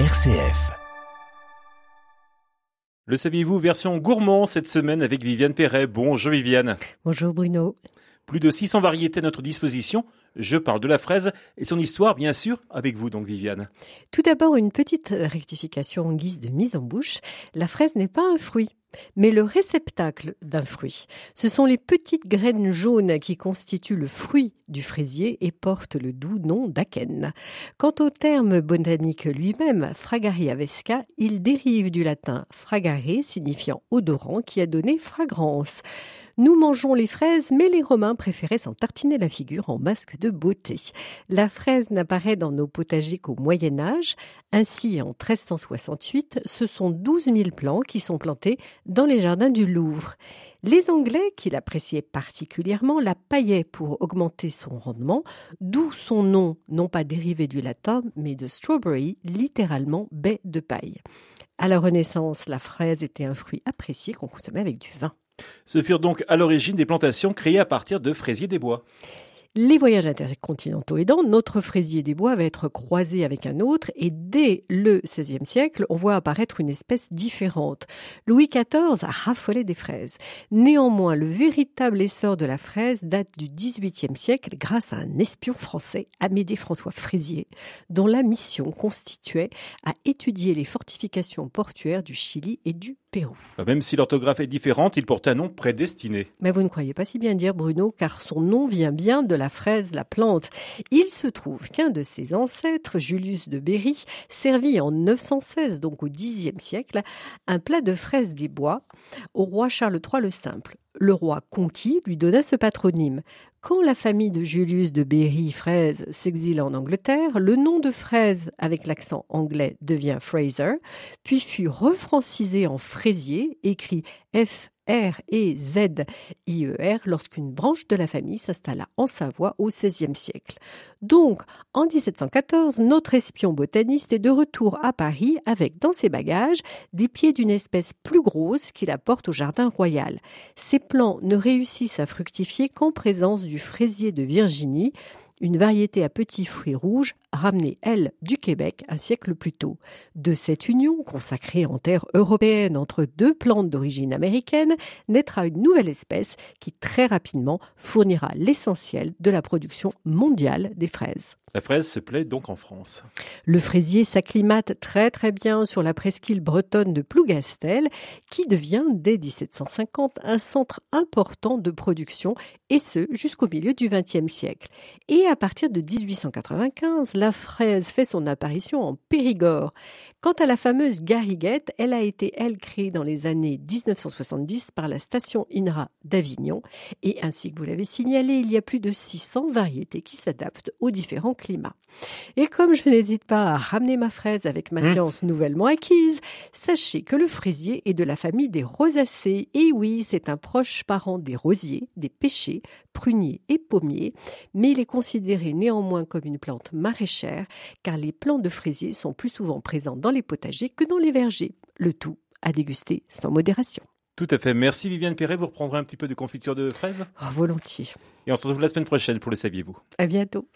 RCF. Le saviez-vous, version gourmand cette semaine avec Viviane Perret. Bonjour Viviane. Bonjour Bruno. Plus de 600 variétés à notre disposition. Je parle de la fraise et son histoire, bien sûr, avec vous donc Viviane. Tout d'abord, une petite rectification en guise de mise en bouche. La fraise n'est pas un fruit mais le réceptacle d'un fruit. Ce sont les petites graines jaunes qui constituent le fruit du fraisier et portent le doux nom d'akène. Quant au terme botanique lui-même, Fragaria vesca, il dérive du latin fragare signifiant odorant qui a donné fragrance. Nous mangeons les fraises, mais les Romains préféraient s'en tartiner la figure en masque de beauté. La fraise n'apparaît dans nos potagers qu'au Moyen Âge. Ainsi, en 1368, ce sont 12 000 plants qui sont plantés dans les jardins du Louvre. Les Anglais, qui l'appréciaient particulièrement, la paillaient pour augmenter son rendement, d'où son nom, non pas dérivé du latin, mais de strawberry, littéralement baie de paille. À la Renaissance, la fraise était un fruit apprécié qu'on consommait avec du vin. Ce furent donc à l'origine des plantations créées à partir de fraisiers des bois. Les voyages intercontinentaux aidant, notre fraisier des bois va être croisé avec un autre et dès le XVIe siècle, on voit apparaître une espèce différente. Louis XIV a raffolé des fraises. Néanmoins, le véritable essor de la fraise date du XVIIIe siècle grâce à un espion français, Amédée François Fraisier, dont la mission constituait à étudier les fortifications portuaires du Chili et du Pérou. Bah, même si l'orthographe est différente, il porte un nom prédestiné. Mais vous ne croyez pas si bien dire, Bruno, car son nom vient bien de la la fraise, la plante. Il se trouve qu'un de ses ancêtres, Julius de Berry, servit en 916, donc au Xe siècle, un plat de fraises des bois au roi Charles III le Simple. Le roi conquis lui donna ce patronyme. Quand la famille de Julius de Berry Fraise s'exile en Angleterre, le nom de fraise avec l'accent anglais devient Fraser, puis fut refrancisé en fraisier, écrit F R et Z I E R lorsqu'une branche de la famille s'installa en Savoie au XVIe siècle. Donc, en 1714, notre espion botaniste est de retour à Paris avec dans ses bagages des pieds d'une espèce plus grosse qu'il apporte au jardin royal. Ces plants ne réussissent à fructifier qu'en présence du fraisier de Virginie, une variété à petits fruits rouges ramenée, elle, du Québec un siècle plus tôt. De cette union, consacrée en terre européenne entre deux plantes d'origine américaine, naîtra une nouvelle espèce qui très rapidement fournira l'essentiel de la production mondiale des fraises. La fraise se plaît donc en France. Le fraisier s'acclimate très très bien sur la presqu'île bretonne de Plougastel, qui devient dès 1750 un centre important de production, et ce jusqu'au milieu du XXe siècle. Et à partir de 1895, la fraise fait son apparition en Périgord. Quant à la fameuse gariguette, elle a été, elle, créée dans les années 1970 par la station INRA d'Avignon. Et ainsi que vous l'avez signalé, il y a plus de 600 variétés qui s'adaptent aux différents climats. Et comme je n'hésite pas à ramener ma fraise avec ma mmh. science nouvellement acquise, sachez que le fraisier est de la famille des rosacées. Et oui, c'est un proche parent des rosiers, des pêchers, pruniers et pommiers, mais il est considéré néanmoins comme une plante maraîchère car les plants de fraisier sont plus souvent présents dans les potagers que dans les vergers. Le tout à déguster sans modération. Tout à fait. Merci Viviane Perret. Vous reprendrez un petit peu de confiture de fraises oh, Volontiers. Et on se retrouve la semaine prochaine pour le saviez-vous. À bientôt.